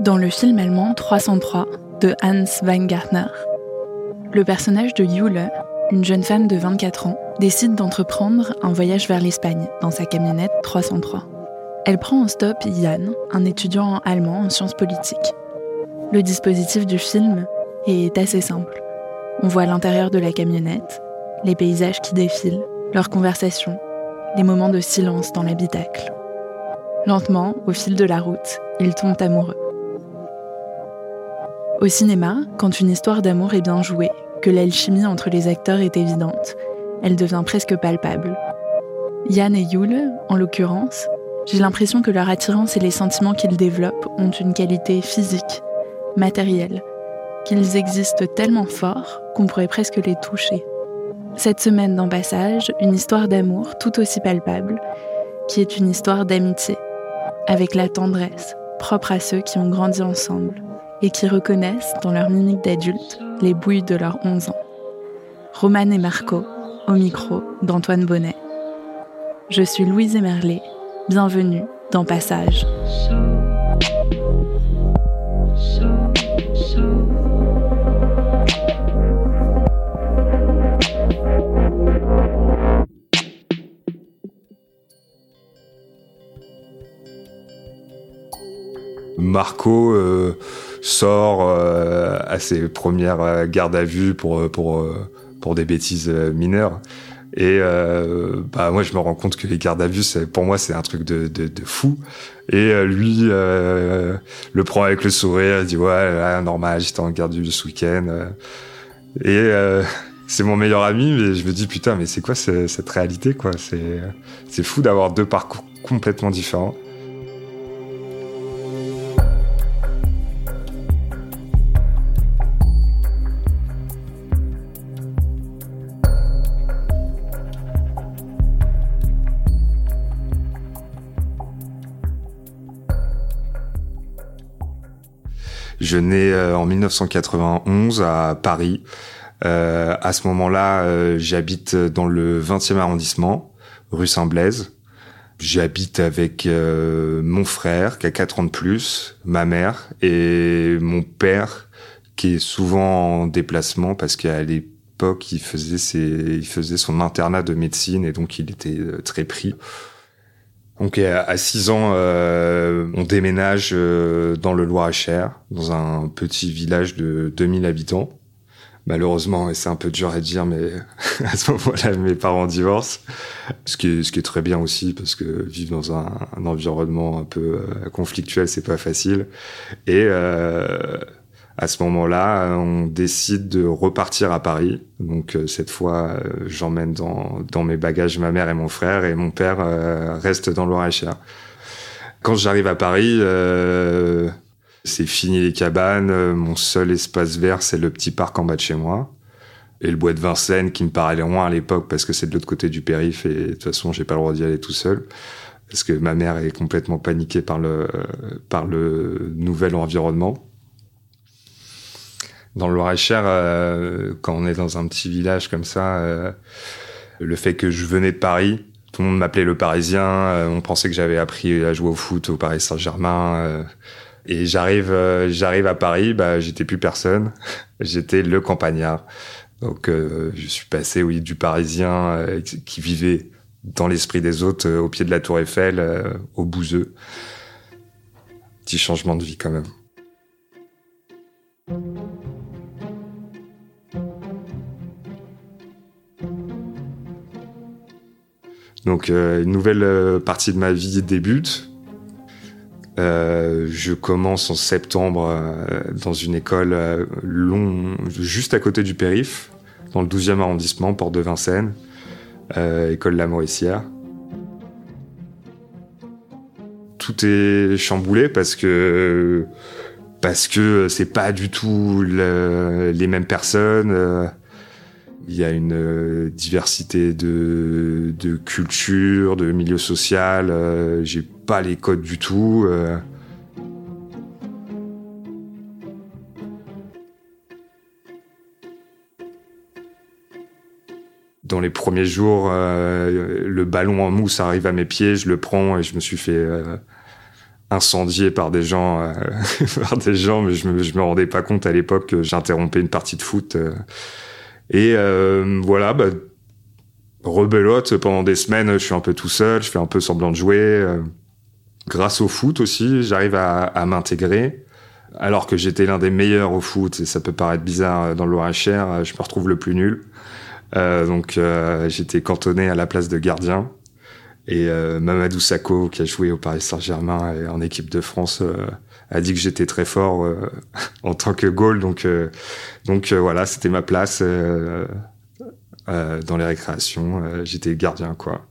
Dans le film allemand 303 de Hans Weingartner, le personnage de Yule, une jeune femme de 24 ans, décide d'entreprendre un voyage vers l'Espagne dans sa camionnette 303. Elle prend en stop Jan, un étudiant allemand en sciences politiques. Le dispositif du film est assez simple. On voit l'intérieur de la camionnette, les paysages qui défilent, leurs conversations, les moments de silence dans l'habitacle. Lentement, au fil de la route, ils tombent amoureux. Au cinéma, quand une histoire d'amour est bien jouée, que l'alchimie entre les acteurs est évidente, elle devient presque palpable. Yann et Yule, en l'occurrence, j'ai l'impression que leur attirance et les sentiments qu'ils développent ont une qualité physique, matérielle, qu'ils existent tellement forts qu'on pourrait presque les toucher. Cette semaine dans Passage, une histoire d'amour tout aussi palpable, qui est une histoire d'amitié, avec la tendresse propre à ceux qui ont grandi ensemble et qui reconnaissent dans leur mimique d'adulte les bouilles de leurs 11 ans. Romane et Marco, au micro d'Antoine Bonnet. Je suis Louise Emerlet, bienvenue dans Passage. Marco euh, sort euh, à ses premières euh, gardes à vue pour pour pour des bêtises mineures. Et bah moi je me rends compte que les gardes à vue, c'est pour moi c'est un truc de, de, de fou. Et lui le prend avec le sourire, il dit ouais normal, j'étais en garde à vue ce week-end. Et c'est mon meilleur ami, mais je me dis putain mais c'est quoi cette réalité quoi? C'est c'est fou d'avoir deux parcours complètement différents. Je nais euh, en 1991 à Paris. Euh, à ce moment-là, euh, j'habite dans le 20e arrondissement, rue Saint-Blaise. J'habite avec mon frère qui a 4 ans de plus, ma mère et mon père qui est souvent en déplacement parce qu'à l'époque il il faisait son internat de médecine et donc il était très pris. Donc à 6 ans, euh, on déménage euh, dans le Loir-et-Cher, dans un petit village de 2000 habitants. Malheureusement, et c'est un peu dur à dire, mais à ce moment-là, mes parents divorcent. Ce qui est, ce qui est très bien aussi, parce que vivre dans un, environnement un peu euh, conflictuel, c'est pas facile. Et euh, à ce moment-là, on décide de repartir à Paris. Donc euh, cette fois, euh, j'emmène dans, dans mes bagages ma mère et mon frère et mon père euh, reste dans l'Oracher. Quand j'arrive à Paris, c'est fini les cabanes. Mon seul espace vert, c'est le petit parc en bas de chez moi. Et le bois de Vincennes qui me paraissait loin à l'époque parce que c'est de l'autre côté du périph' et de toute façon, j'ai pas le droit d'y aller tout seul. parce que ma mère est complètement paniquée par le par le nouvel environnement. Dans le Loir-et-Cher, euh, quand on est dans un petit village comme ça, euh, le fait que je venais de Paris, tout le monde m'appelait le Parisien. euh, on pensait que j'avais appris à jouer au foot au Paris Saint-Germain. et j'arrive, j'arrive à Paris, bah j'étais plus personne. j'étais le campagnard. Donc je suis passé, oui, du Parisien qui vivait dans l'esprit des autres au pied de la Tour Eiffel au Bouzeux. Petit changement de vie quand même. Donc euh, une nouvelle euh, partie de ma vie débute. Euh, je commence en septembre dans une école juste à côté du périph, dans le 12e arrondissement, Porte de Vincennes, école La Mauricière. Tout est chamboulé parce que parce que c'est pas du tout le- les mêmes personnes. Il y a une euh, diversité de, de culture, de milieu social. euh, J'ai pas les codes du tout. euh. Dans les premiers jours, le ballon en mousse arrive à mes pieds, je le prends et je me suis fait euh, incendier par des gens, par des gens, mais je me, je me rendais pas compte à l'époque que j'interrompais une partie de foot. Et euh, voilà, bah, rebelote pendant des semaines, je suis un peu tout seul, je fais un peu semblant de jouer. euh. grâce au foot aussi, j'arrive à, à m'intégrer. Alors que j'étais l'un des meilleurs au foot, et ça peut paraître bizarre euh, dans le Loir-et-Cher, euh, je me retrouve le plus nul. Euh, donc euh, j'étais cantonné à la place de gardien. Et euh, Mamadou Sakho, qui a joué au Paris Saint-Germain et en équipe de France, a dit que j'étais très fort euh, en tant que goal. Donc, euh, donc euh, voilà, c'était ma place dans les récréations. J'étais gardien, quoi.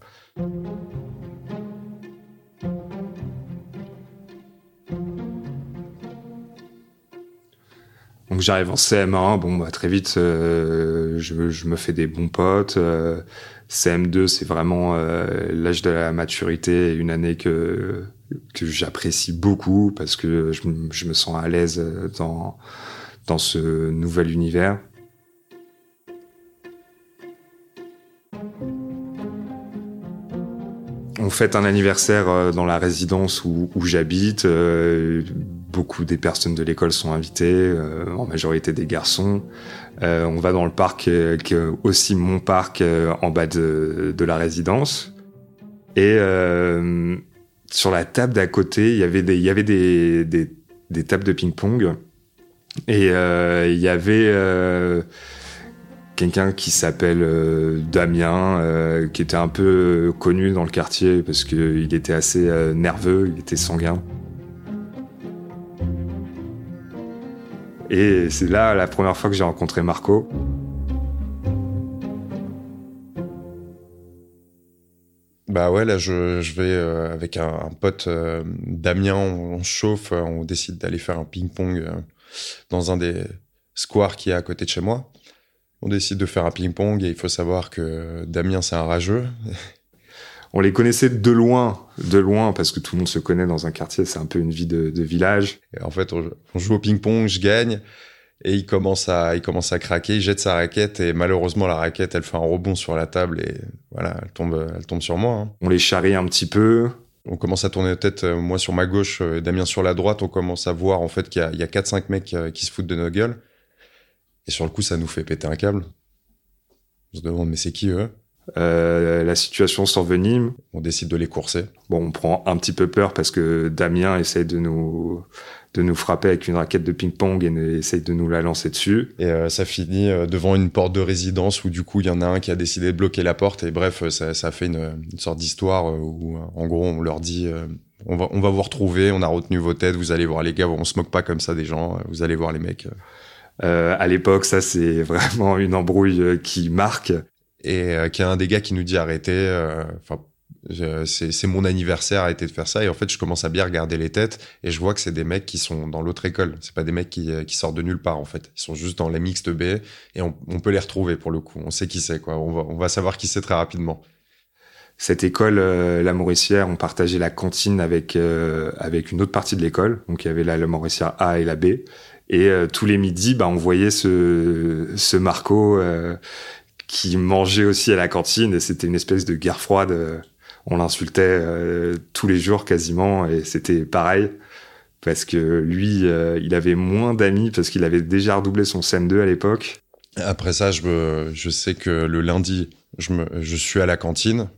Donc j'arrive en CM1, bon bah très vite je, me fais des bons potes. euh, CM2 c'est vraiment l'âge de la maturité, une année que que j'apprécie beaucoup parce que je, me- sens à l'aise dans dans ce nouvel univers. On fête un anniversaire euh, dans la résidence où, j'habite. euh, beaucoup des personnes de l'école sont invitées, euh, en majorité des garçons. Euh, on va dans le parc, euh, qui est aussi mon parc euh, en bas de, de la résidence. Et euh, sur la table d'à côté, il y avait des, tables de ping-pong. Et euh, il y avait euh, quelqu'un qui s'appelle euh, Damien, qui était un peu connu dans le quartier parce qu'il était assez nerveux, il était sanguin. Et c'est là la première fois que j'ai rencontré Marco. Bah ouais, là je, je vais euh, avec un, un pote euh, Damien, on, chauffe, euh, on décide d'aller faire un ping-pong euh, dans un des squares qui est à côté de chez moi. On décide de faire un ping-pong et il faut savoir que Damien c'est un rageux. On les connaissait de loin, de loin, parce que tout le monde se connaît dans un quartier, c'est un peu une vie de, de village. Et en fait, on, on joue au ping-pong, je gagne et il commence à il commence à craquer, il jette sa raquette et malheureusement la raquette elle fait un rebond sur la table et voilà, elle tombe elle tombe sur moi. hein. On les charrie un petit peu. On commence à tourner la tête, euh, moi sur ma gauche, euh, Damien sur la droite. On commence à voir en fait qu'il y a, il y a 4-5 mecs euh, qui se foutent de nos gueules. Et sur le coup, ça nous fait péter un câble. On se demande, mais c'est qui eux? Euh, la situation s'envenime. On décide de les courser. Bon, on prend un petit peu peur parce que Damien essaye de nous de nous frapper avec une raquette de ping-pong et ne- essaye de nous la lancer dessus. Et euh, ça finit euh, devant une porte de résidence où du coup, il y en a un qui a décidé de bloquer la porte. Et bref, ça, ça fait une, une sorte d'histoire euh, où, en gros, on leur dit euh, on, va, on va vous retrouver, on a retenu vos têtes, vous allez voir les gars, on se moque pas comme ça des gens, vous allez voir les mecs. Euh, à l'époque, ça c'est vraiment une embrouille qui marque. Et euh, qu'il y a un des gars qui nous dit arrêtez. euh, Enfin, je- c'est mon anniversaire, arrêtez de faire ça. Et en fait, je commence à bien regarder les têtes et je vois que c'est des mecs qui sont dans l'autre école. C'est pas des mecs qui, euh, qui sortent de nulle part en fait. Ils sont juste dans la mixte B et on, on peut les retrouver pour le coup. On sait qui c'est quoi. On va, on va savoir qui c'est très rapidement. Cette école, la Mauricière, on partageait la cantine avec avec une autre partie de l'école. Donc il y avait la, la Mauricière A et la B. Et tous les midis, bah, on voyait ce, ce Marco qui mangeait aussi à la cantine. Et c'était une espèce de guerre froide. on l'insultait tous les jours quasiment. Et c'était pareil parce que lui, euh, il avait moins d'amis parce qu'il avait déjà redoublé son CM2 à l'époque. Après ça, je, me, je sais que le lundi, je, me, je suis à la cantine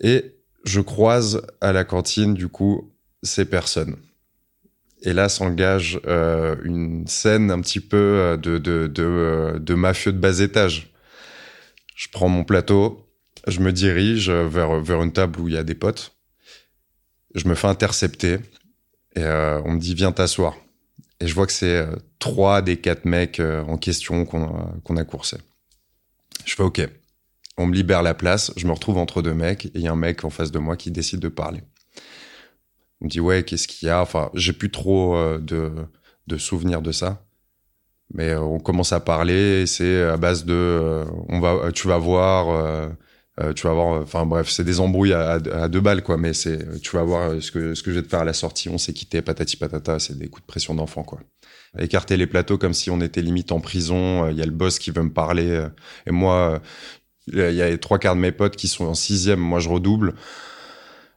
et je croise à la cantine, du coup, ces personnes. Et là s'engage euh, une scène un petit peu euh, de, de, euh, de mafieux de bas étage. Je prends mon plateau, je me dirige vers, vers une table où il y a des potes je me fais intercepter et on me dit viens t'asseoir. Et je vois que c'est trois des quatre mecs en question qu'on a coursé. Je fais ok. On me libère la place, je me retrouve entre deux mecs et il y a un mec en face de moi qui décide de parler. On dit ouais qu'est-ce qu'il y a? Enfin j'ai plus trop de, de souvenirs de ça. Mais on commence à parler, c'est à base de on va, tu vas voir, euh, tu vas voir, enfin bref, c'est des embrouilles à, deux balles quoi, mais c'est, tu vas voir ce que ce que je vais te faire à la sortie. On s'est quitté, patati patata, c'est des coups de pression d'enfant quoi. Écarter les plateaux comme si on était limite en prison. Il y a le boss qui veut me parler euh, et moi, il y a trois quarts de mes potes qui sont en sixième, moi je redouble.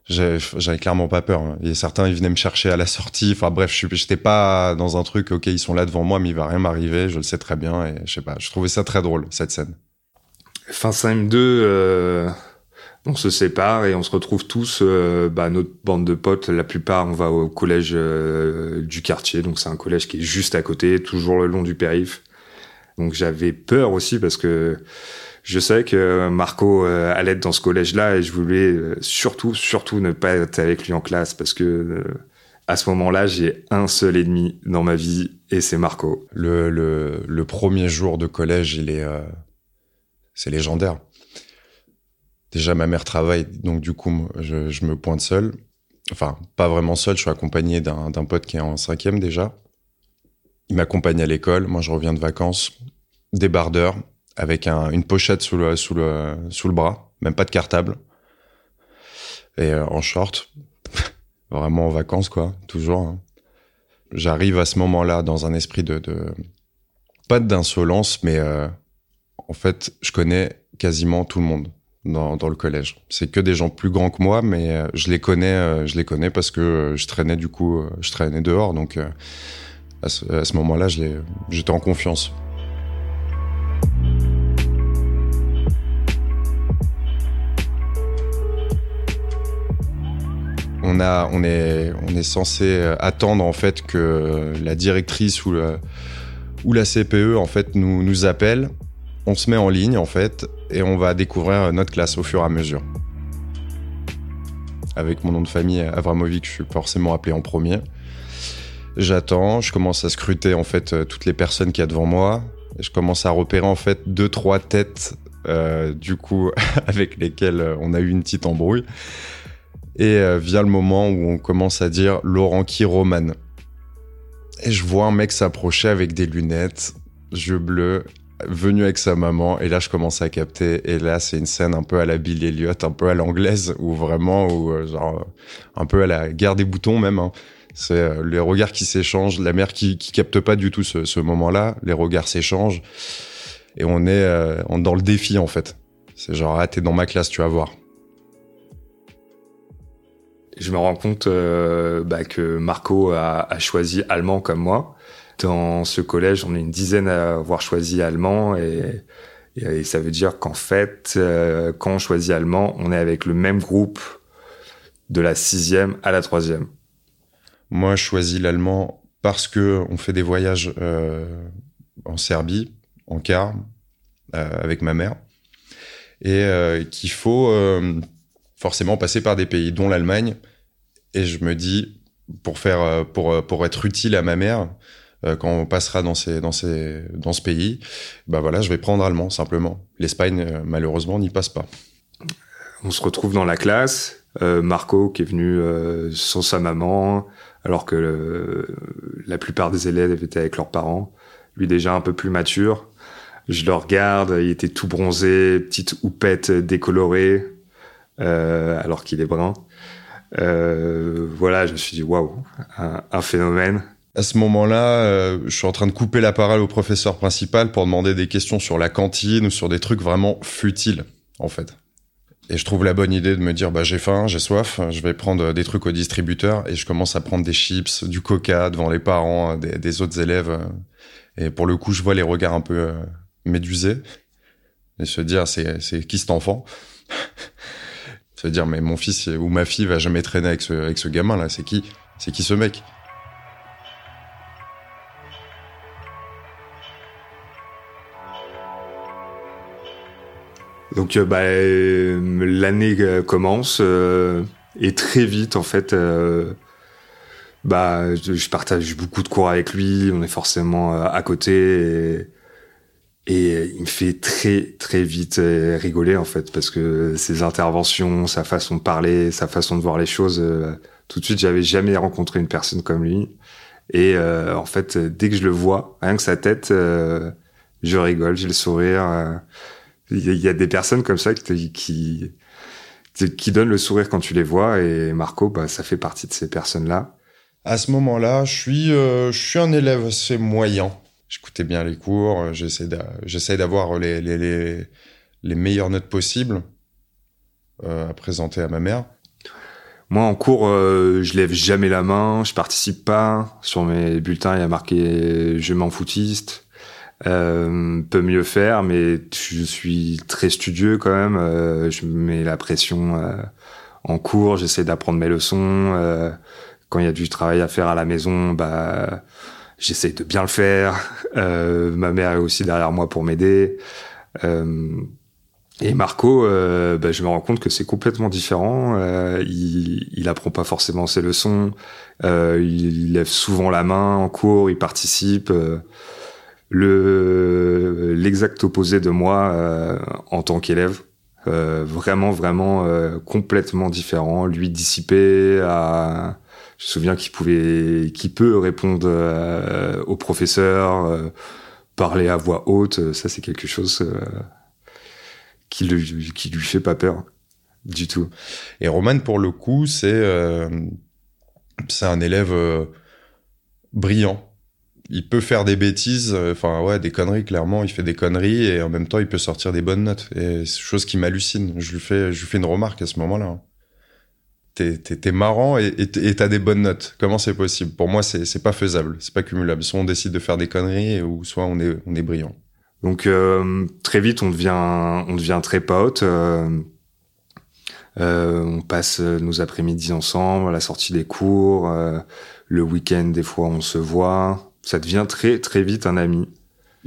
J'avais clairement pas peur. Hein. Et certains, ils venaient me chercher à la sortie. Enfin bref, je j'étais pas dans un truc, ok, ils sont là devant moi, mais il va rien m'arriver. Je le sais très bien et je sais pas. Je trouvais ça très drôle cette scène. Fin CM2, euh, on se sépare et on se retrouve tous, euh, bah, notre bande de potes, la plupart, on va au collège euh, du quartier, donc c'est un collège qui est juste à côté, toujours le long du périph. Donc j'avais peur aussi parce que je sais que Marco allait être dans ce collège-là et je voulais surtout, surtout ne pas être avec lui en classe parce que à ce moment-là, j'ai un seul ennemi dans ma vie et c'est Marco. Le, premier jour de collège, c'est légendaire. Déjà, ma mère travaille, donc du coup, je, me pointe seul. Enfin, pas vraiment seul, je suis accompagné d'un pote qui est en cinquième déjà. Il m'accompagne à l'école, moi je reviens de vacances, débardeur, avec une pochette sous le, bras, même pas de cartable, et euh, en short, vraiment en vacances quoi, toujours. Hein. J'arrive à ce moment-là dans un esprit de, pas d'insolence, mais euh, en fait, je connais quasiment tout le monde dans, le collège. C'est que des gens plus grands que moi, mais euh, je les connais, je les connais parce que je traînais du coup, je traînais dehors. Donc à ce, moment-là, j'étais en confiance. On, a, on, est, on est censé attendre en fait que la directrice ou, ou la CPE en fait nous, nous appelle on se met en ligne en fait et on va découvrir notre classe au fur et à mesure. Avec mon nom de famille Avramovic, je suis forcément appelé en premier. J'attends, je commence à scruter en fait euh, toutes les personnes qu'il y a devant moi. Je commence à repérer en fait deux trois têtes euh, du coup avec lesquelles euh, on a eu une petite embrouille. Et vient le moment où on commence à dire Laurent qui Roman. Et je vois un mec s'approcher avec des lunettes, yeux bleus, venu avec sa maman et là je commence à capter et là c'est une scène un peu à la Bill Elliott un peu à l'anglaise ou vraiment ou euh, genre un peu à la guerre des boutons même hein. C'est euh, les regards qui s'échangent la mère qui, capte pas du tout ce, moment-là les regards s'échangent. Et on est euh, dans le défi en fait. C'est genre ah t'es dans ma classe tu vas voir. Je me rends compte bah, que Marco a, choisi allemand comme moi. Dans ce collège, on est une dizaine à avoir choisi allemand et, ça veut dire qu'en fait, euh, quand on choisit allemand, on est avec le même groupe de la sixième à la troisième. Moi, je choisis l'allemand parce que on fait des voyages euh, en Serbie, en car, euh, avec ma mère, et euh, qu'il faut euh, forcément passer par des pays, dont l'Allemagne. Et je me dis, pour faire, pour pour être utile à ma mère, euh, quand on passera dans, ces, dans, ces, dans ce pays, bah voilà, je vais prendre allemand simplement. L'Espagne, euh, malheureusement, n'y passe pas. On se retrouve dans la classe. Euh, Marco qui est venu sans sa maman, alors que la plupart des élèves étaient avec leurs parents. Lui déjà un peu plus mature. Je le regarde, il était tout bronzé, petite houppette décolorée, euh, alors qu'il est brun. Euh, voilà, je me suis dit waouh, un, phénomène. À ce moment-là, euh, je suis en train de couper la parole au professeur principal pour demander des questions sur la cantine ou sur des trucs vraiment futiles, en fait. Et je trouve la bonne idée de me dire, bah, j'ai faim, j'ai soif, je vais prendre des trucs au distributeur et je commence à prendre des chips, du coca devant les parents des, des autres élèves. Et pour le coup, je vois les regards un peu euh, médusés et se dire, c'est, c'est qui cet enfant? se dire, mais mon fils ou ma fille va jamais traîner avec ce, avec ce gamin là, c'est qui? C'est qui ce mec? Donc euh, bah, l'année euh, commence euh, et très vite en fait, euh, bah je, partage beaucoup de cours avec lui. On est forcément à côté et, et, il me fait très très vite rigoler en fait parce que ses interventions, sa façon de parler, sa façon de voir les choses. tout de suite, j'avais jamais rencontré une personne comme lui. Et en fait, dès que je le vois, rien que sa tête, je rigole, j'ai le sourire. Il y a des personnes comme ça qui, qui, qui donnent le sourire quand tu les vois et Marco, bah, ça fait partie de ces personnes-là. À ce moment-là, je suis, euh, je suis un élève assez moyen. J'écoutais bien les cours, j'essaie d'avoir les, les, les, les, meilleures notes possibles euh, à présenter à ma mère. Moi, en cours, euh, je lève jamais la main, je participe pas. Sur mes bulletins, il y a marqué je m'en foutiste euh, peut mieux faire, mais je suis très studieux quand même. Euh, je mets la pression euh, en cours, j'essaie d'apprendre mes leçons. Euh, quand il y a du travail à faire à la maison, bah j'essaie de bien le faire. Euh, ma mère est aussi derrière moi pour m'aider. et Marco, bah, je me rends compte que c'est complètement différent. il, il apprend pas forcément ses leçons. il lève souvent la main en cours, il participe le l'exact opposé de moi euh, en tant qu'élève. Euh, vraiment, vraiment euh, complètement différent. Lui dissipé, à... je me souviens qu'il pouvait, qu'il peut répondre euh, au professeur, parler à voix haute. Ça, c'est quelque chose qui lui, qui lui fait pas peur du tout. Et Roman, pour le coup, c'est c'est un élève brillant il peut faire des bêtises, euh, enfin ouais, des conneries clairement. Il fait des conneries et en même temps, il peut sortir des bonnes notes. C'est chose qui m'hallucine. Je lui fais, je lui fais une remarque à ce moment-là. T'es, t'es, marrant et, t'as des bonnes notes. Comment c'est possible? Pour moi, c'est, c'est pas faisable, c'est pas cumulable. Soit on décide de faire des conneries ou soit on est, on est brillant. Donc euh, très vite, on devient, on devient très potes. Euh, on passe nos après-midi ensemble, à la sortie des cours, le week-end des fois on se voit ça devient très très vite un ami.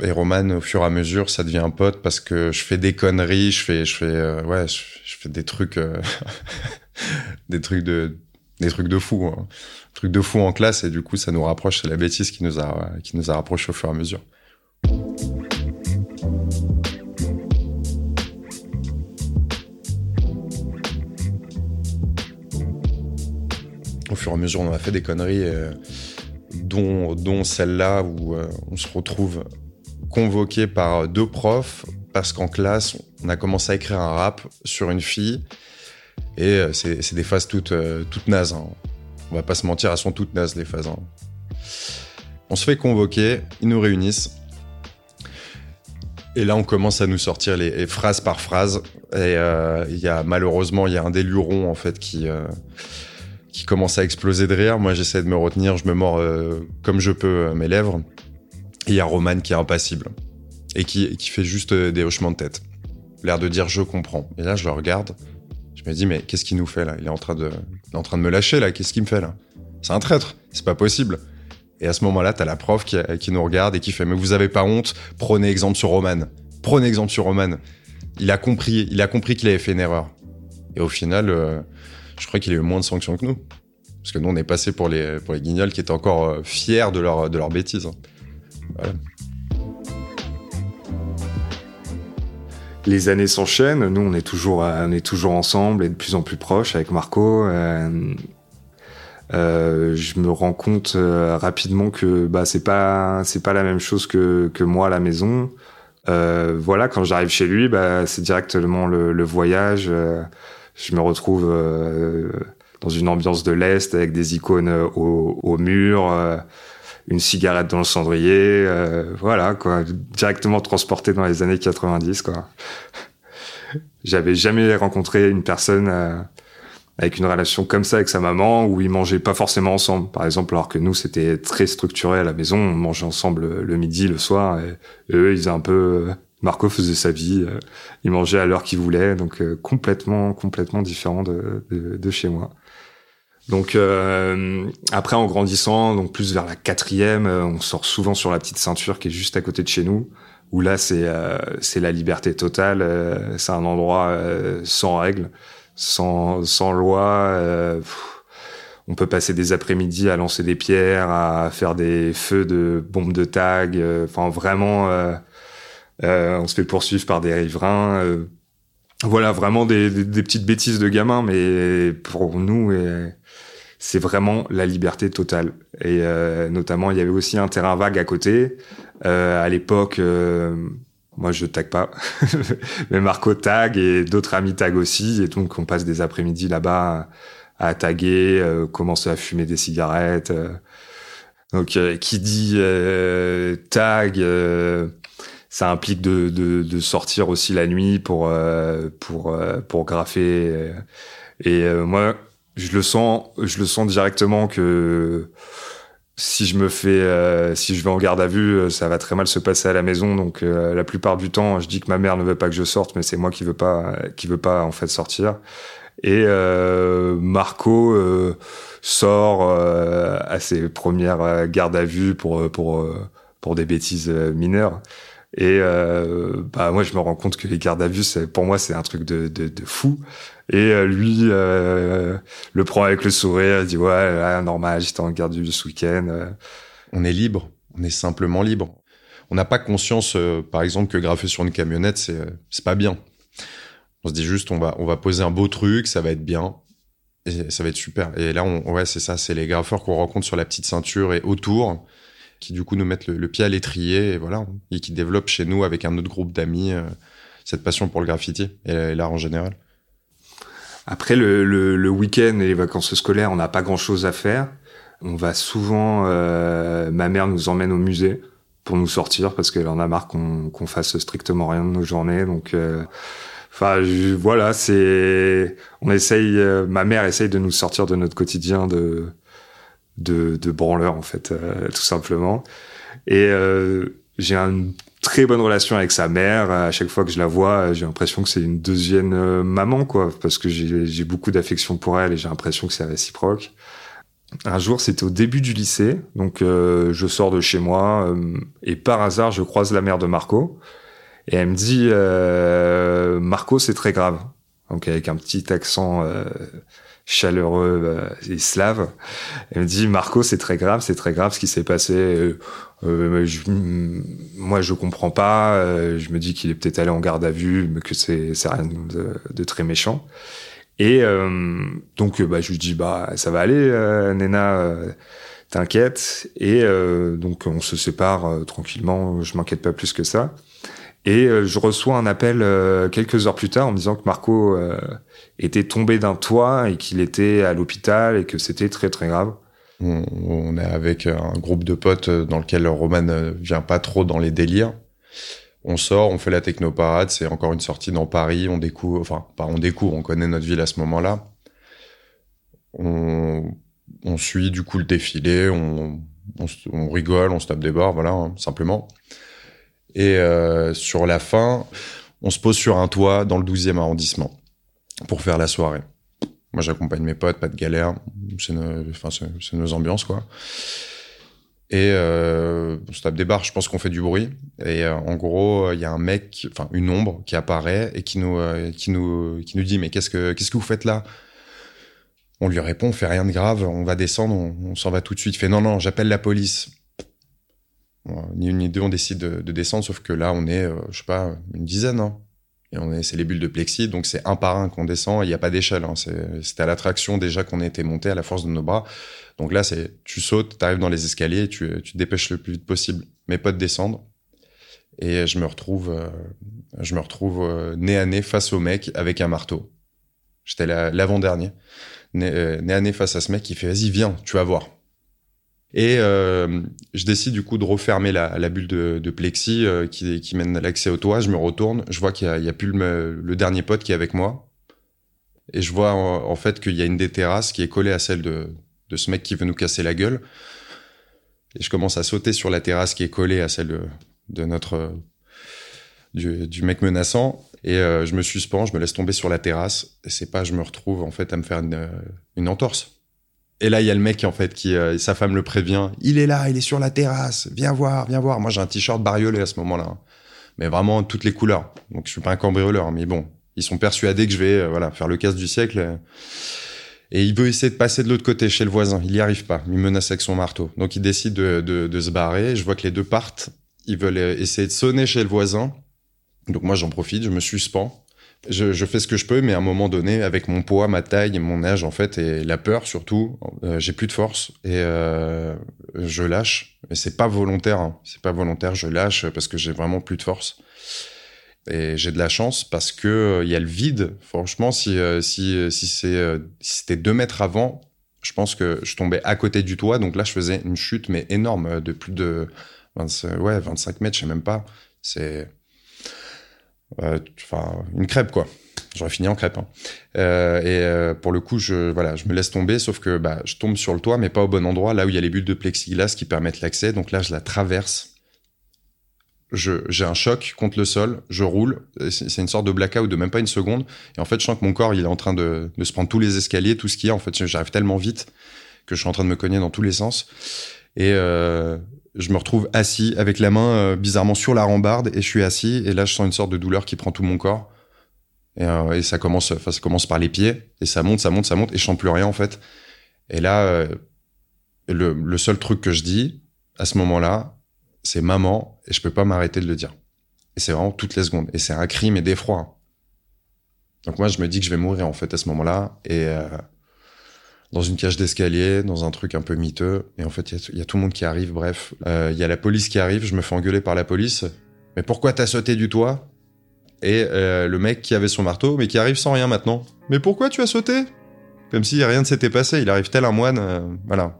Et Roman, au fur et à mesure, ça devient un pote parce que je fais des conneries, je fais, je fais, euh, ouais, je, fais des trucs, euh, des trucs de, des trucs de fou, hein. trucs de fou en classe et du coup, ça nous rapproche. C'est la bêtise qui nous a, qui nous a rapprochés au fur et à mesure. Au fur et à mesure, on a fait des conneries. Dont, celle-là où euh, on se retrouve convoqué par deux profs parce qu'en classe, on a commencé à écrire un rap sur une fille et euh, c'est des phases toutes, euh, toutes nazes. Hein. On va pas se mentir, elles sont toutes nazes les phases. Hein. On se fait convoquer, ils nous réunissent. Et là, on commence à nous sortir les, les phrases par phrase. Et il y a malheureusement, il y a un des lurons en fait qui qui commence à exploser de rire. Moi, j'essaie de me retenir, je me mords euh, comme je peux euh, mes lèvres. Il y a Roman qui est impassible et qui, qui fait juste euh, des hochements de tête. L'air de dire je comprends. Et là, je le regarde. Je me dis, mais qu'est-ce qu'il nous fait là? Il est, en train de, en train de me lâcher là. Qu'est-ce qu'il me fait là? C'est un traître. C'est pas possible. Et à ce moment-là, t'as la prof qui, qui, nous regarde et qui fait, mais vous avez pas honte? Prenez exemple sur Roman. Prenez exemple sur Roman. Il a compris, il a compris qu'il avait fait une erreur. Et au final, je crois qu'il a eu moins de sanctions que nous. Parce que nous, on est passé pour les, pour les guignols qui étaient encore euh, fiers de leur, de leur bêtise. Hein. Les années s'enchaînent. Nous, on est toujours, on est toujours ensemble et de plus en plus proches avec Marco. Euh, euh, je me rends compte euh, rapidement que bah c'est pas pas la même chose que que moi à la maison. Euh, voilà, quand j'arrive chez lui, bah, c'est directement le voyage. Euh, je me retrouve euh, dans une ambiance de l'Est avec des icônes au, au mur, euh, une cigarette dans le cendrier. voilà, quoi. Directement transporté dans les années 90, quoi. J'avais jamais rencontré une personne avec une relation comme ça avec sa maman où ils mangeaient pas forcément ensemble par exemple alors que nous c'était très structuré à la maison on mangeait ensemble le, midi le soir et, eux ils un peu Marco faisait sa vie euh, il mangeait à l'heure qu'il voulait donc euh, complètement complètement différent de, de, de chez moi donc euh, après en grandissant donc plus vers la quatrième on sort souvent sur la petite ceinture qui est juste à côté de chez nous où là c'est c'est la liberté totale c'est un endroit sans règles sans, sans loi. Euh, on peut passer des après-midi à lancer des pierres, à faire des feux de bombes de tag. Euh, enfin, vraiment, euh, on se fait poursuivre par des riverains. voilà, vraiment des, des, petites bêtises de gamins, mais pour nous, c'est vraiment la liberté totale. Et notamment, il y avait aussi un terrain vague à côté. à l'époque, moi, je tag pas. Mais Marco tag et d'autres amis tag aussi. Et donc, on passe des après-midi là-bas à, taguer, euh, commencer à fumer des cigarettes. Euh. Donc, euh, qui dit euh, tag, ça implique de, de, de, sortir aussi la nuit pour pour pour graffer. Et moi, je le sens, je le sens directement que si je me fais, euh, si je vais en garde à vue, euh, ça va très mal se passer à la maison. Donc euh, la plupart du temps, je dis que ma mère ne veut pas que je sorte, mais c'est moi qui veux pas, qui veut pas en fait sortir. Et Marco sort à ses premières gardes à vue pour pour pour des bêtises mineures. Et bah moi je me rends compte que les gardes à vue, pour moi c'est un truc de, de, de fou. Et euh, lui euh, le prend avec le sourire, il dit ouais, normal, j'étais en garde ce week-end. Euh. On est libre, on est simplement libre. On n'a pas conscience, par exemple, que graffer sur une camionnette, c'est c'est pas bien. On se dit juste, on va on va poser un beau truc, ça va être bien, et ça va être super. Et là, on, ouais, c'est ça, c'est les graffeurs qu'on rencontre sur la petite ceinture et autour, qui du coup nous mettent le, pied à l'étrier, et voilà, et qui développent chez nous avec un autre groupe d'amis cette passion pour le graffiti et l'art en général. Après le, le, le week-end et les vacances scolaires, on n'a pas grand-chose à faire. On va souvent, euh, ma mère nous emmène au musée pour nous sortir parce qu'elle en a marre qu'on qu'on fasse strictement rien de nos journées. Donc, euh, enfin, voilà, c'est, on essaye, euh, ma mère essaye de nous sortir de notre quotidien de de, de branleur en fait, euh, tout simplement. Et j'ai un très bonne relation avec sa mère. À chaque fois que je la vois, j'ai l'impression que c'est une deuxième euh, maman, quoi, parce que j'ai beaucoup d'affection pour elle et j'ai l'impression que c'est réciproque. Un jour, c'était au début du lycée, donc euh, je sors de chez moi euh, et par hasard, je croise la mère de Marco et elle me dit Marco, c'est très grave. Donc avec un petit accent chaleureux euh, et slave. Elle me dit Marco, c'est très grave, c'est très grave ce qui s'est passé. Euh, euh je, moi, je comprends pas. Euh, je me dis qu'il est peut-être allé en garde à vue, mais que c'est rien de, de, très méchant. Et donc, bah, je lui dis bah ça va aller, Nena. T'inquiète et donc on se sépare tranquillement. Je m'inquiète pas plus que ça. Et euh, je reçois un appel euh, quelques heures plus tard en me disant que Marco euh, était tombé d'un toit et qu'il était à l'hôpital et que c'était très très grave. On, est avec un groupe de potes dans lequel Roman vient pas trop dans les délires. On sort, on fait la technoparade, c'est encore une sortie dans Paris, on découvre, enfin on découvre, on connaît notre ville à ce moment-là. On, suit du coup le défilé, on rigole, on se tape des barres, voilà, hein, simplement. Et euh, sur la fin, on se pose sur un toit dans le 12e arrondissement pour faire la soirée. Moi, j'accompagne mes potes, pas de galère. C'est nos, ambiances, quoi. Et euh, on se tape des barres, je pense qu'on fait du bruit. Et euh, en gros, il y a un mec, enfin une ombre qui apparaît et qui nous, qui nous, qui nous dit mais qu'est-ce que, qu'est-ce que vous faites là? On lui répond, on fait rien de grave, on va descendre, on, on s'en va tout de suite. Il fait non non, j'appelle la police ni une ni deux, on décide de, descendre, sauf que là, on est, euh, je sais pas, une dizaine. Hein. Et on est, c'est les bulles de plexi, donc c'est un par un qu'on descend. Il n'y a pas d'échelle. Hein. C'était à l'attraction déjà qu'on était monté à la force de nos bras. Donc là, c'est, tu sautes, tu arrives dans les escaliers, tu, te dépêches le plus vite possible. Mes potes descendent. Et je me retrouve, euh, je me retrouve euh, nez à nez face au mec avec un marteau. J'étais l'avant-dernier. Nez, euh, nez à nez face à ce mec qui fait vas-y viens, tu vas voir. Et euh, je décide du coup de refermer la, bulle de, de plexi euh, qui, qui, mène l'accès au toit. Je me retourne, je vois qu'il n'y a, plus le, dernier pote qui est avec moi. Et je vois en, fait qu'il y a une des terrasses qui est collée à celle de, ce mec qui veut nous casser la gueule. Et je commence à sauter sur la terrasse qui est collée à celle de, notre du, du, mec menaçant. Et euh, je me suspends, je me laisse tomber sur la terrasse. Et c'est pas, je me retrouve en fait à me faire une entorse. Et là, il y a le mec en fait qui, euh, sa femme le prévient. Il est là, il est sur la terrasse. Viens voir, viens voir. Moi, j'ai un t-shirt bariolé à ce moment-là, mais vraiment toutes les couleurs. Donc, je suis pas un cambrioleur, mais bon, ils sont persuadés que je vais, euh, voilà, faire le casse du siècle. Et il veut essayer de passer de l'autre côté chez le voisin. Il y arrive pas. Il menace avec son marteau. Donc, il décide de, de, de se barrer. Je vois que les deux partent. Ils veulent essayer de sonner chez le voisin. Donc, moi, j'en profite. Je me suspends je, fais ce que je peux, mais à un moment donné, avec mon poids, ma taille, mon âge en fait, et la peur surtout, euh, j'ai plus de force et euh, je lâche. Mais c'est pas volontaire, hein. c'est pas volontaire. Je lâche parce que j'ai vraiment plus de force. Et j'ai de la chance parce que il euh, y a le vide. Franchement, si si si c'était deux mètres avant, je pense que je tombais à côté du toit. Donc là, je faisais une chute mais énorme de plus de 25, ouais 25 mètres, je sais même pas. C'est enfin euh, une crêpe quoi. J'aurais fini en crêpe. Hein. Euh, et euh, pour le coup, je voilà, je me laisse tomber, sauf que bah, je tombe sur le toit, mais pas au bon endroit, là où il y a les bulles de plexiglas qui permettent l'accès. Donc là, je la traverse. J'ai un choc contre le sol, je roule. C'est une sorte de blackout de même pas une seconde. Et en fait, je sens que mon corps, il est en train de, de se prendre tous les escaliers, tout ce qu'il y a. En fait, j'arrive tellement vite que je suis en train de me cogner dans tous les sens. Et euh, je me retrouve assis avec la main euh, bizarrement sur la rambarde et je suis assis et là je sens une sorte de douleur qui prend tout mon corps. Et, euh, et ça commence enfin ça commence par les pieds et ça monte ça monte ça monte et je sens plus rien en fait. Et là le, le, seul truc que je dis à ce moment-là c'est maman et je peux pas m'arrêter de le dire. Et c'est vraiment toutes les secondes. Et c'est un cri mais d'effroi. Donc moi je me dis que je vais mourir en fait à ce moment-là. Et euh, dans une cage d'escalier, dans un truc un peu miteux. Et en fait, il y, a tout le monde qui arrive, bref. Il euh, y a la police qui arrive, je me fais engueuler par la police. Mais pourquoi t'as sauté du toit? Et euh, le mec qui avait son marteau, mais qui arrive sans rien maintenant. Mais pourquoi tu as sauté? Comme si rien ne s'était passé, il arrive tel un moine. Euh, voilà.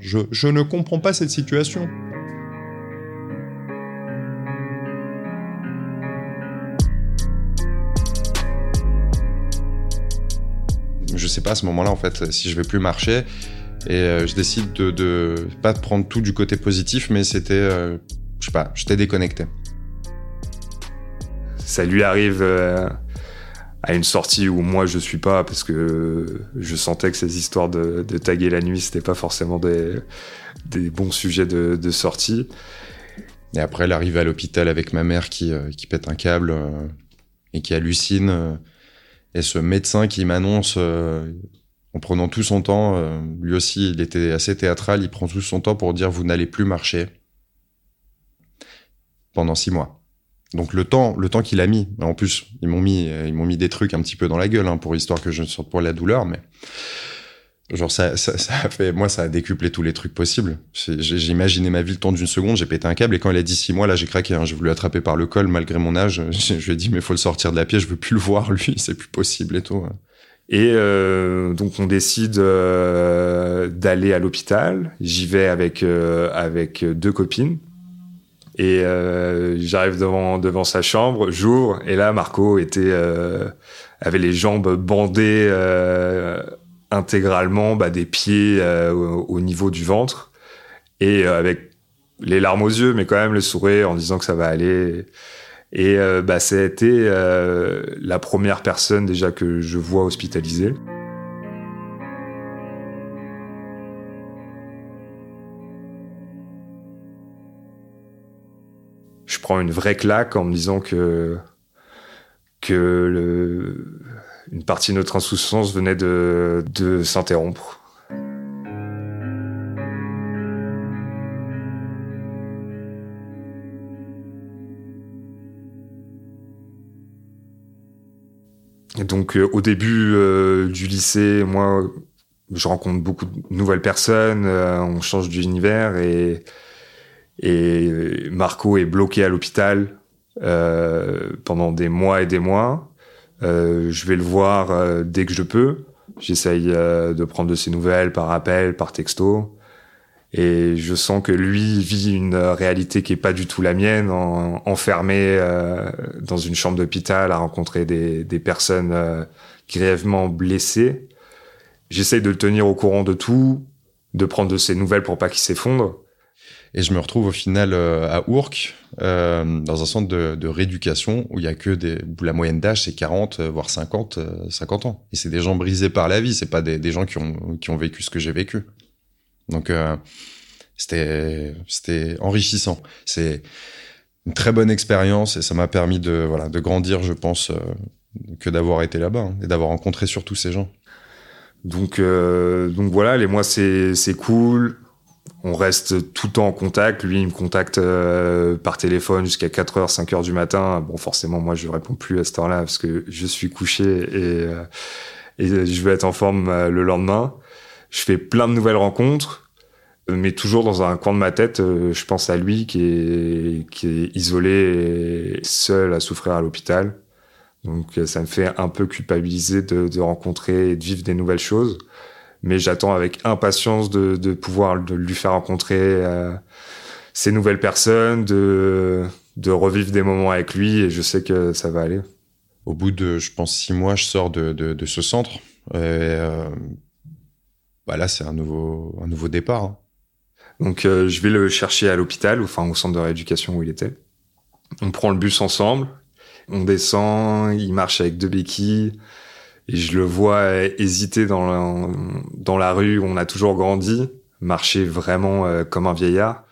Je, je ne comprends pas cette situation. Je sais pas à ce moment-là en fait si je vais plus marcher. Et euh, je décide de, de pas prendre tout du côté positif mais c'était euh, je sais pas j'étais déconnecté. Ça lui arrive euh, à une sortie où moi je suis pas parce que je sentais que ces histoires de, de taguer la nuit c'était pas forcément des, des bons sujets de, de sortie. Et après l'arrivée à l'hôpital avec ma mère qui, euh, qui pète un câble et qui hallucine et ce médecin qui m'annonce, euh, en prenant tout son temps, euh, lui aussi, il était assez théâtral, il prend tout son temps pour dire vous n'allez plus marcher pendant six mois. Donc le temps, le temps qu'il a mis. En plus, ils m'ont mis, ils m'ont mis des trucs un petit peu dans la gueule hein, pour histoire que je ne sorte pas la douleur, mais genre ça, ça, ça, a fait, moi ça a décuplé tous les trucs possibles. J'ai imaginé ma vie le temps d'une seconde, j'ai pété un câble et quand elle a dit six mois, là j'ai craqué. Hein, j'ai voulu attraper par le col malgré mon âge. Je, lui ai dit mais faut le sortir de la pièce, je veux plus le voir lui, c'est plus possible et tout. Et euh, donc on décide euh, d'aller à l'hôpital. J'y vais avec euh, avec deux copines. Et euh, j'arrive devant devant sa chambre, j'ouvre et là Marco était euh, avait les jambes bandées intégralement bah, des pieds euh, au, au, niveau du ventre et euh, avec les larmes aux yeux mais quand même le sourire en disant que ça va aller. Et euh, bah euh, la première personne déjà que je vois hospitalisée. Je prends une vraie claque en me disant que que le une partie de notre insouciance venait de, s'interrompre. Donc euh, au début euh, du lycée, moi, je rencontre beaucoup de nouvelles personnes, euh, on change d'univers et Marco est bloqué à l'hôpital pendant des mois et des mois. Euh, je vais le voir euh, dès que je peux. J'essaye de prendre de ses nouvelles par appel, par texto. Et je sens que lui vit une réalité qui est pas du tout la mienne, en, enfermé dans une chambre d'hôpital à rencontrer des, des personnes grièvement blessées. J'essaye de le tenir au courant de tout, de prendre de ses nouvelles pour pas qu'il s'effondre. Et je me retrouve au final euh, à Ourcq, euh, dans un centre de, de, rééducation où il y a que des, où la moyenne d'âge c'est 40 euh, voire 50 50 ans. Et c'est des gens brisés par la vie, c'est pas des, des, gens qui ont qui ont vécu ce que j'ai vécu. Donc c'était c'était enrichissant. C'est une très bonne expérience et ça m'a permis de voilà de grandir, je pense, que d'avoir été là-bas hein, et d'avoir rencontré surtout ces gens. Donc donc voilà, les mois c'est c'est cool on reste tout le temps en contact. Lui, il me contacte euh, par téléphone jusqu'à 4h, 5h du matin. Bon, forcément, moi, je réponds plus à cette heure-là parce que je suis couché et, euh, je vais être en forme euh, le lendemain. Je fais plein de nouvelles rencontres, mais toujours dans un coin de ma tête, je pense à lui qui est, qui est isolé et seul à souffrir à l'hôpital. Donc, ça me fait un peu culpabiliser de, de rencontrer et de vivre des nouvelles choses mais j'attends avec impatience de, de pouvoir de lui faire rencontrer euh, ces nouvelles personnes, de, de revivre des moments avec lui, et je sais que ça va aller. Au bout de, je pense, six mois, je sors de, de, de ce centre. Et euh, bah là, c'est un nouveau, un nouveau départ. Hein. Donc, euh, je vais le chercher à l'hôpital, enfin au centre de rééducation où il était. On prend le bus ensemble, on descend, il marche avec deux béquilles et je le vois hésiter dans la, dans la rue où on a toujours grandi, marcher vraiment euh, comme un vieillard.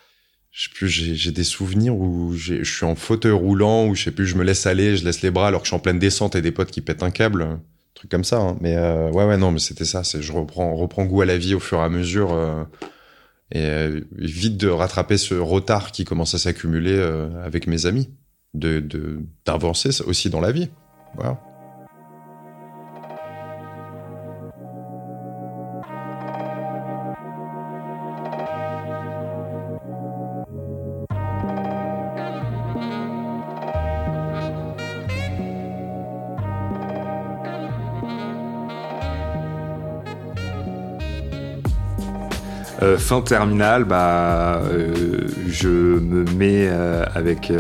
Je sais plus, j'ai des souvenirs où je suis en fauteuil roulant, où je sais plus, je me laisse aller, je laisse les bras alors que je suis en pleine descente et des potes qui pètent un câble, un truc comme ça. Hein. Mais euh, ouais, ouais, non, mais c'était ça. Je reprends, goût à la vie au fur et à mesure euh, et vite de rattraper ce retard qui commence à s'accumuler avec mes amis, de d'avancer aussi dans la vie. Euh, fin terminale, bah, euh, je me mets euh, avec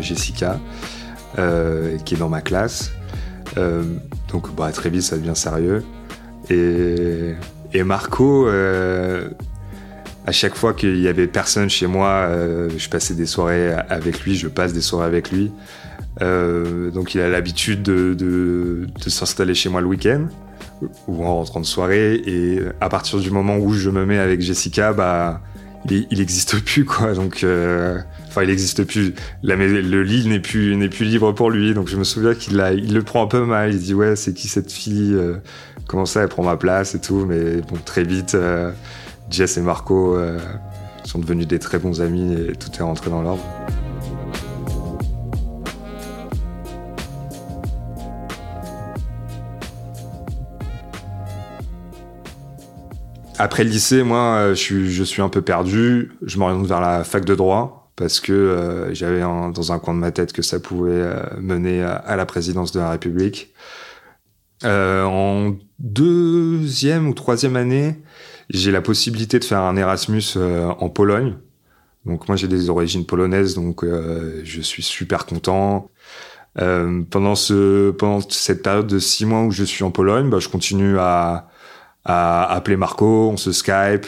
Jessica, qui est dans ma classe. donc bah, très vite, ça devient sérieux. Et, Marco, à chaque fois qu'il y avait personne chez moi, je passais des soirées avec lui, je passe des soirées avec lui. donc il a l'habitude de, de, de s'installer chez moi le week-end ou en rentrant de soirée. Et à partir du moment où je me mets avec Jessica, bah, il, il existe plus quoi. Donc, euh, enfin, il existe plus. Le lit n'est plus n'est plus libre pour lui. Donc, je me souviens qu'il le prend un peu mal. Il dit ouais, c'est qui cette fille euh, Comment ça, elle prend ma place et tout. Mais très vite, euh, Jess et Marco sont devenus des très bons amis et tout est rentré dans l'ordre. Après le lycée, moi, euh, je suis, un peu perdu. Je m'oriente vers la fac de droit parce que euh, j'avais dans un coin de ma tête que ça pouvait euh, mener à, la présidence de la République. en deuxième ou troisième année, j'ai la possibilité de faire un Erasmus en Pologne. Donc moi j'ai des origines polonaises, donc je suis super content. pendant cette période de six mois où je suis en Pologne, bah, je continue à à appeler Marco, on se Skype.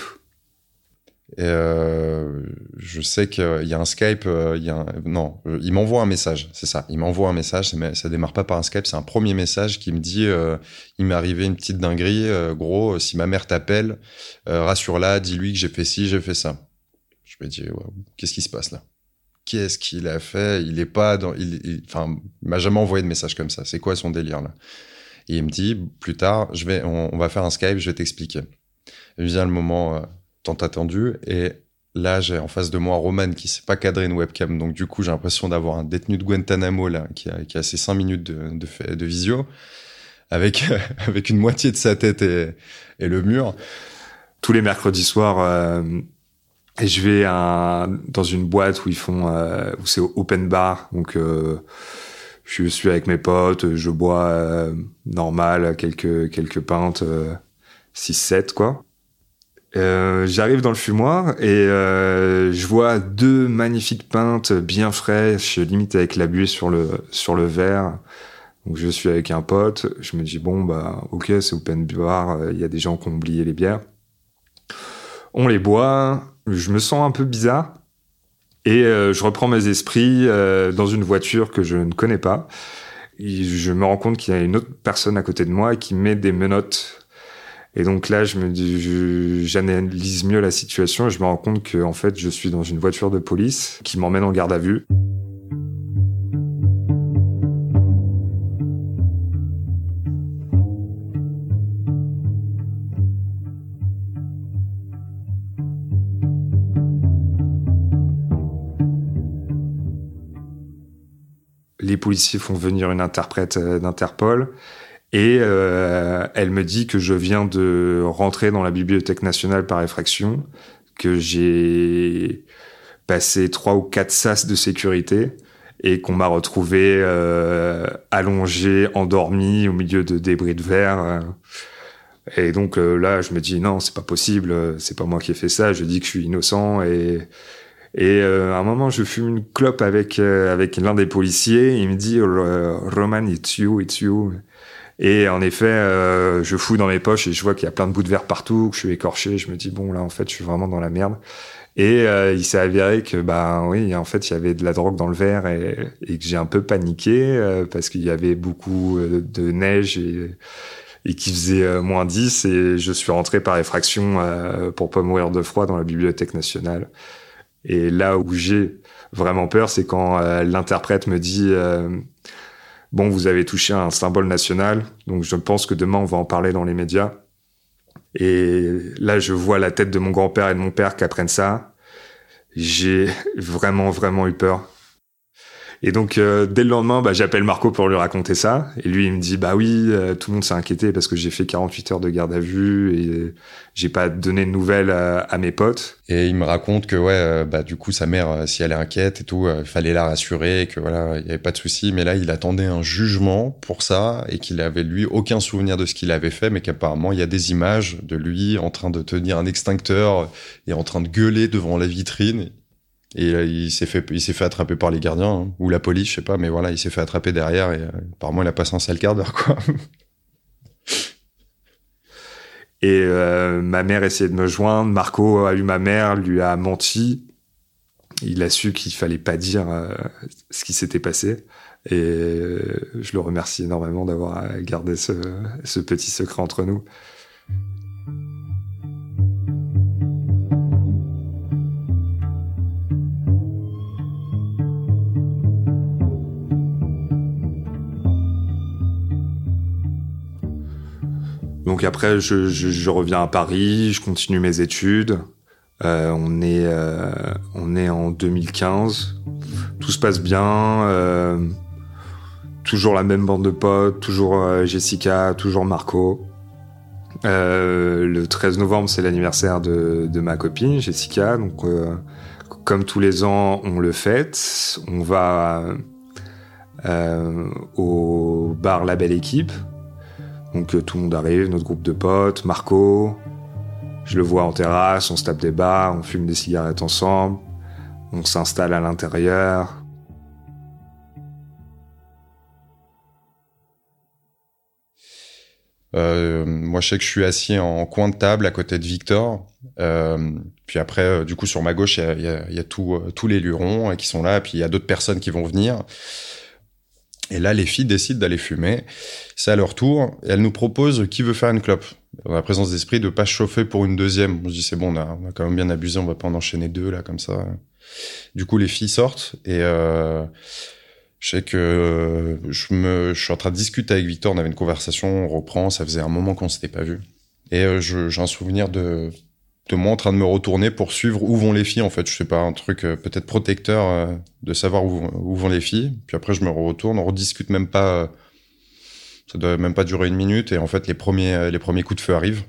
Euh, je sais qu'il y a un Skype, euh, il y a non, euh, il m'envoie un message, c'est ça. Il m'envoie un message, ça démarre pas par un Skype, c'est un premier message qui me dit, il m'est arrivé une petite dinguerie, gros, si ma mère t'appelle, rassure-la, dis-lui que j'ai fait ci, j'ai fait ça. Je me dis, qu'est-ce qui se passe là? Qu'est-ce qu'il a fait? Il est pas dans, il m'a jamais envoyé de message comme ça. C'est quoi son délire là? Et il me dit, plus tard, je vais, on, va faire un Skype, je vais t'expliquer. Vient le moment euh, tant attendu. Et là, j'ai en face de moi Roman qui s'est pas cadré une webcam. Donc, du coup, j'ai l'impression d'avoir un détenu de Guantanamo, là, qui a, qui a ses cinq minutes de, de, de visio, avec, avec une moitié de sa tête et, et le mur. Tous les mercredis soirs, euh, je vais dans une boîte où ils font, où c'est open bar, donc je suis avec mes potes, je bois normal, quelques quelques pintes, 6-7 quoi. Euh, j'arrive dans le fumoir et euh, je vois deux magnifiques pintes bien fraîches, limite avec la buée sur le sur le verre. Donc je suis avec un pote, je me dis bon bah ok c'est open bar, il y a des gens qui ont oublié les bières. On les boit, je me sens un peu bizarre et euh, je reprends mes esprits dans une voiture que je ne connais pas. Je me rends compte qu'il y a une autre personne à côté de moi qui met des menottes et donc là, je me dis, j'analyse mieux la situation et je me rends compte que en fait, je suis dans une voiture de police qui m'emmène en garde à vue. Policiers font venir une interprète euh, d'Interpol et euh, elle me dit que je viens de rentrer dans la Bibliothèque nationale par effraction, que j'ai passé trois ou quatre sas de sécurité et qu'on m'a retrouvé euh, allongé, endormi au milieu de débris de verre. Et donc euh, là, je me dis non, c'est pas possible, c'est pas moi qui ai fait ça. Je dis que je suis innocent et et euh, à un moment, je fume une clope avec avec l'un des policiers. Il me dit Roman, it's you, it's you. Et en effet, euh, je fouille dans mes poches et je vois qu'il y a plein de bouts de verre partout, que je suis écorché. Je me dis bon là, en fait, je suis vraiment dans la merde. Et euh, il s'est avéré que bah oui, en fait, il y avait de la drogue dans le verre et, et que j'ai un peu paniqué euh, parce qu'il y avait beaucoup de neige et, et qu'il faisait moins 10 et je suis rentré par effraction pour pas mourir de froid dans la bibliothèque nationale. Et là où j'ai vraiment peur, c'est quand l'interprète me dit bon, vous avez touché un symbole national, donc je pense que demain on va en parler dans les médias. Et là, je vois la tête de mon grand-père et de mon père qui apprennent ça. J'ai vraiment, vraiment eu peur. Et donc euh, dès le lendemain, bah, j'appelle Marco pour lui raconter ça. Et lui, il me dit bah oui, euh, tout le monde s'est inquiété parce que j'ai fait 48 heures de garde à vue et j'ai pas donné de nouvelles à, mes potes. Et il me raconte que ouais, euh, bah du coup sa mère, si elle est inquiète et tout, il fallait la rassurer, que voilà, il y avait pas de souci. Mais là, il attendait un jugement pour ça et qu'il avait lui aucun souvenir de ce qu'il avait fait, mais qu'apparemment il y a des images de lui en train de tenir un extincteur et en train de gueuler devant la vitrine. Et euh, il s'est fait, il s'est fait attraper par les gardiens hein, ou la police, je sais pas, mais voilà, il s'est fait attraper derrière et euh, apparemment il a passé un sale quart d'heure quoi. Et euh, ma mère essayait de me joindre. Marco a eu ma mère, lui a menti. Il a su qu'il fallait pas dire ce qui s'était passé. Et je le remercie énormément d'avoir gardé ce petit secret entre nous. Donc après, je, reviens à Paris, je continue mes études. Euh, on est euh, on est en 2015. Tout se passe bien. Euh, toujours la même bande de potes, toujours Jessica, toujours Marco. Le 13 novembre, c'est l'anniversaire de, de, ma copine Jessica. Donc, comme tous les ans, on le fête. On va au bar La Belle Équipe donc euh, tout le monde arrive, notre groupe de potes, Marco, je le vois en terrasse, on se tape des bars, on fume des cigarettes ensemble, on s'installe à l'intérieur. Euh, moi, je sais que je suis assis en coin de table à côté de Victor. Euh, puis après, du coup, sur ma gauche, il y a, y a, tous les lurons qui sont là. Puis il y a d'autres personnes qui vont venir. Et là, les filles décident d'aller fumer. C'est à leur tour. Et elles nous proposent qui veut faire une clope. Dans la présence d'esprit de pas chauffer pour une deuxième. On se dit c'est bon, on a, quand même bien abusé, on va pas en enchaîner deux là comme ça. Du coup, les filles sortent et euh, je sais que je me, je suis en train de discuter avec Victor. On avait une conversation, on reprend. Ça faisait un moment qu'on s'était pas vu. Et euh, j'ai un souvenir de moi en train de me retourner pour suivre où vont les filles en fait. Je sais pas, un truc euh, peut-être protecteur euh, de savoir où, vont les filles. Puis après, je me retourne, on rediscute même pas. Euh, ça doit même pas durer une minute et en fait, les premiers, les premiers coups de feu arrivent.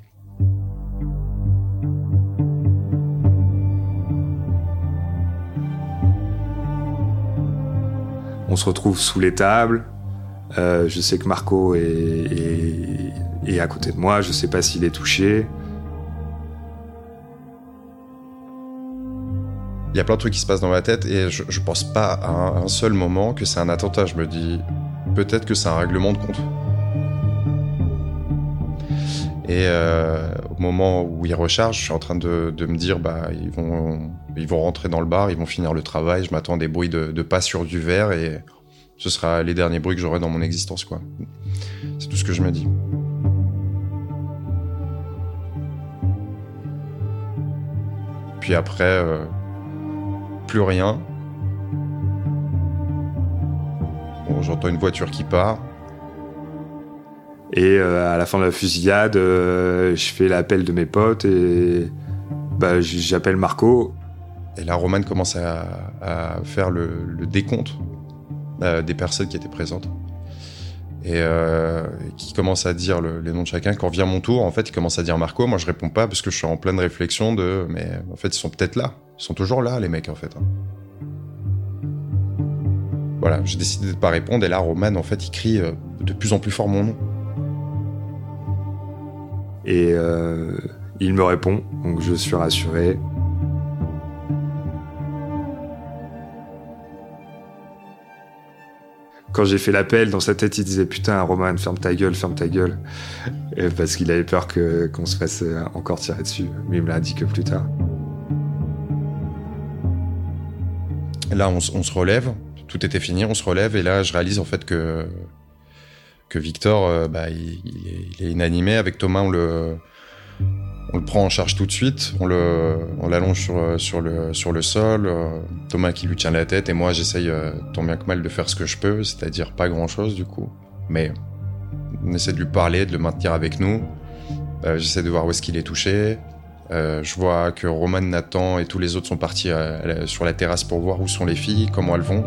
On se retrouve sous les tables. je sais que Marco est, est, à côté de moi. Je sais pas s'il est touché. Il y a plein de trucs qui se passent dans ma tête et je, je pense pas à un seul moment que c'est un attentat. Je me dis peut-être que c'est un règlement de compte. Et euh, au moment où ils rechargent, je suis en train de, me dire, bah, ils vont, ils vont rentrer dans le bar, ils vont finir le travail. Je m'attends des bruits de, de, pas sur du verre et ce sera les derniers bruits que j'aurai dans mon existence, quoi. C'est tout ce que je me dis. Puis après, euh, plus rien. Bon, j'entends une voiture qui part. Et euh, à la fin de la fusillade, euh, je fais l'appel de mes potes et bah, j'appelle Marco. Et là, Roman commence à, faire le, décompte euh, des personnes qui étaient présentes. Et qui commence à dire les noms de chacun. Quand vient mon tour, en fait, il commence à dire Marco. Moi, je réponds pas parce que je suis en pleine réflexion de, mais en fait, ils sont peut-être là. Ils sont toujours là, les mecs, en fait. Hein. Voilà, j'ai décidé de pas répondre. Et là, Roman, en fait, il crie de plus en plus fort mon nom. Et euh, il me répond, donc je suis rassuré. Quand j'ai fait l'appel, dans sa tête, il disait Putain, Roman, ferme ta gueule, ferme ta gueule. parce qu'il avait peur qu'on se fasse encore tirer dessus. Mais il me l'a dit que plus tard. Là, on, se relève. Tout était fini, on se relève. Et là, je réalise en fait que que Victor, euh, bah, il, est, inanimé. Avec Thomas, on le, on le prend en charge tout de suite. On le, on l'allonge sur, sur le, sur le sol. Euh, Thomas qui lui tient la tête et moi, j'essaye euh, tant bien que mal de faire ce que je peux, c'est-à-dire pas grand-chose du coup. Mais on essaie de lui parler, de le maintenir avec nous. j'essaie de voir où est-ce qu'il est touché. je vois que Roman, Nathan et tous les autres sont partis sur la terrasse pour voir où sont les filles, comment elles vont.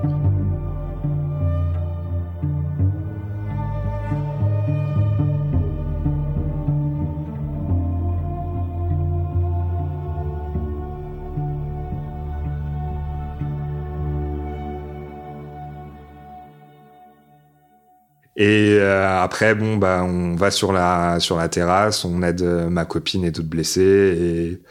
Et euh, après, bon, bah, on va sur la sur la terrasse, on aide euh, ma copine et d'autres blessés. Et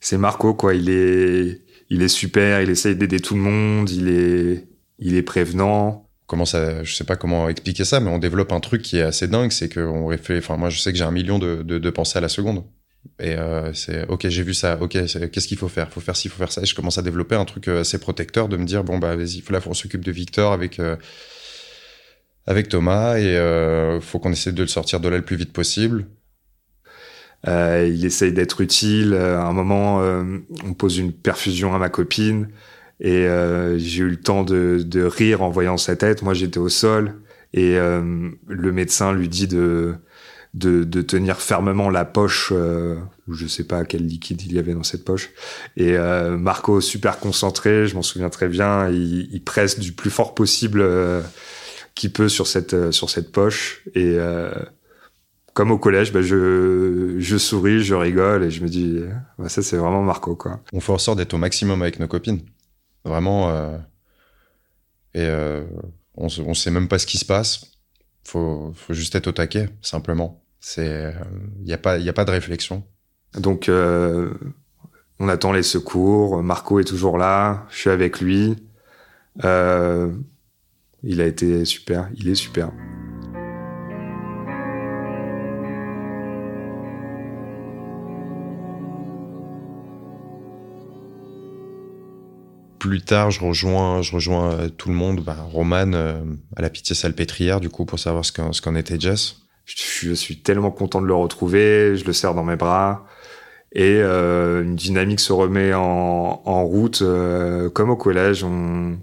c'est Marco, quoi. Il est il est super. Il essaye d'aider tout le monde. Il est il est prévenant. Comment ça Je sais pas comment expliquer ça, mais on développe un truc qui est assez dingue. C'est qu'on réfléchit. Enfin, moi, je sais que j'ai un million de, de, de pensées à la seconde. Et euh, c'est ok, j'ai vu ça. Ok, qu'est-ce qu'il faut faire? Faut faire ci, faut faire ça. Et je commence à développer un truc assez protecteur de me dire bon bah vas-y, là, on s'occupe de Victor avec avec Thomas et euh, faut qu'on essaie de le sortir de là le plus vite possible. Euh, il essaye d'être utile. À un moment, euh, on pose une perfusion à ma copine et euh, j'ai eu le temps de, rire en voyant sa tête. Moi, j'étais au sol et euh, le médecin lui dit de, tenir fermement la poche je sais pas quel liquide il y avait dans cette poche. Et Marco, super concentré, je m'en souviens très bien, il, il, presse du plus fort possible qui peut sur cette euh, sur cette poche et euh, comme au collège, bah, je, je souris, je rigole et je me dis, bah, ça c'est vraiment Marco quoi. On fait en sorte d'être au maximum avec nos copines, vraiment. Euh, et euh, on, on sait même pas ce qui se passe. Faut, faut juste être au taquet, simplement. C'est, il n'y a pas, il y a pas de réflexion. Donc, euh, on attend les secours. Marco est toujours là. Je suis avec lui. Il a été super, il est super. Plus tard, je rejoins, je rejoins euh, tout le monde, bah, Roman euh, à la pitié salpêtrière, du coup, pour savoir ce qu'en, ce qu'en était Jess. Je suis tellement content de le retrouver, je le serre dans mes bras et euh, une dynamique se remet en, en route comme au collège. On,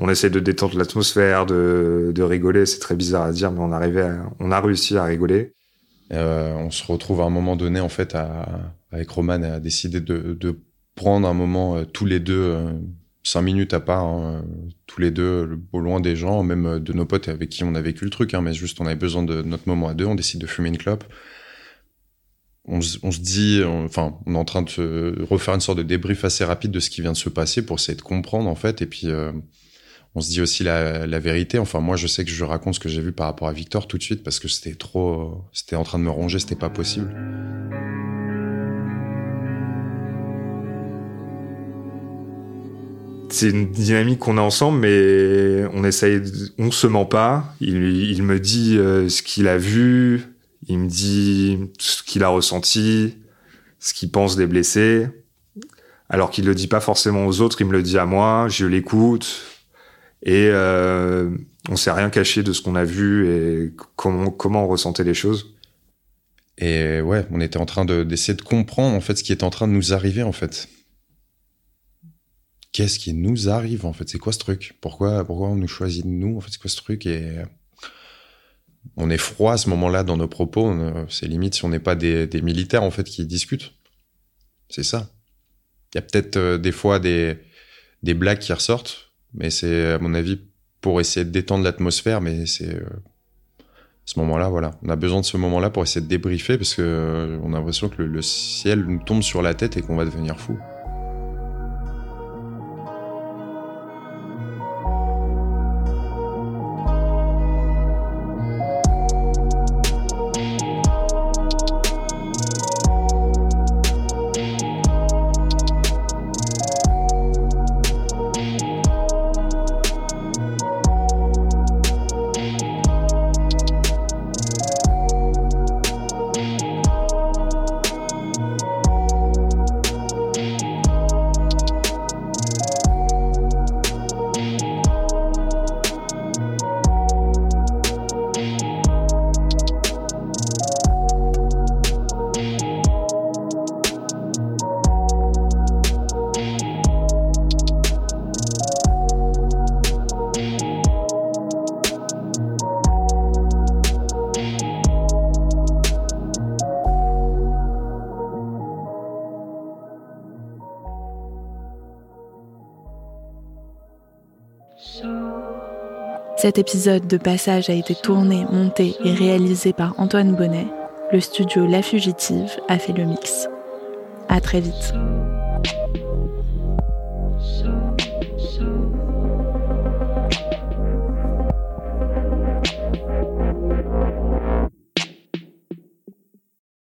on essaie de détendre l'atmosphère, de, de rigoler. C'est très bizarre à dire, mais on arrivait, on a réussi à rigoler. Euh, on se retrouve à un moment donné, en fait, à, avec Roman, à décider de, de prendre un moment euh, tous les deux, euh, cinq minutes à part, hein, tous les deux, au loin des gens, même de nos potes avec qui on a vécu le truc, hein, mais juste on avait besoin de notre moment à deux. On décide de fumer une clope. On, on se dit, enfin, on est en train de refaire une sorte de débrief assez rapide de ce qui vient de se passer pour essayer de comprendre en fait, et puis on se dit aussi la, la, vérité. Enfin, moi, je sais que je raconte ce que j'ai vu par rapport à Victor tout de suite parce que c'était trop, c'était en train de me ronger, c'était pas possible. C'est une dynamique qu'on a ensemble, mais on essaye, on se ment pas. Il, il me dit euh, ce qu'il a vu, il me dit ce qu'il a ressenti, ce qu'il pense des blessés. Alors qu'il le dit pas forcément aux autres, il me le dit à moi, je l'écoute, et euh, on s'est rien caché de ce qu'on a vu et comment, comment on ressentait les choses. Et ouais, on était en train d'essayer de, comprendre en fait ce qui est en train de nous arriver en fait. Qu'est-ce qui nous arrive en fait? C'est quoi ce truc? Pourquoi pourquoi on nous choisit de nous En fait, c'est quoi ce truc? Et on est froid à ce moment-là dans nos propos. C'est limite si on n'est pas des, militaires en fait qui discutent. C'est ça. Il y a peut-être euh, des fois des, des blagues qui ressortent, mais c'est, à mon avis, pour essayer de détendre l'atmosphère, mais c'est euh, ce moment-là, voilà. On a besoin de ce moment-là pour essayer de débriefer parce que euh, on a l'impression que le, ciel nous tombe sur la tête et qu'on va devenir fou. Cet épisode de Passage a été tourné, monté et réalisé par Antoine Bonnet. Le studio La Fugitive a fait le mix. À très vite.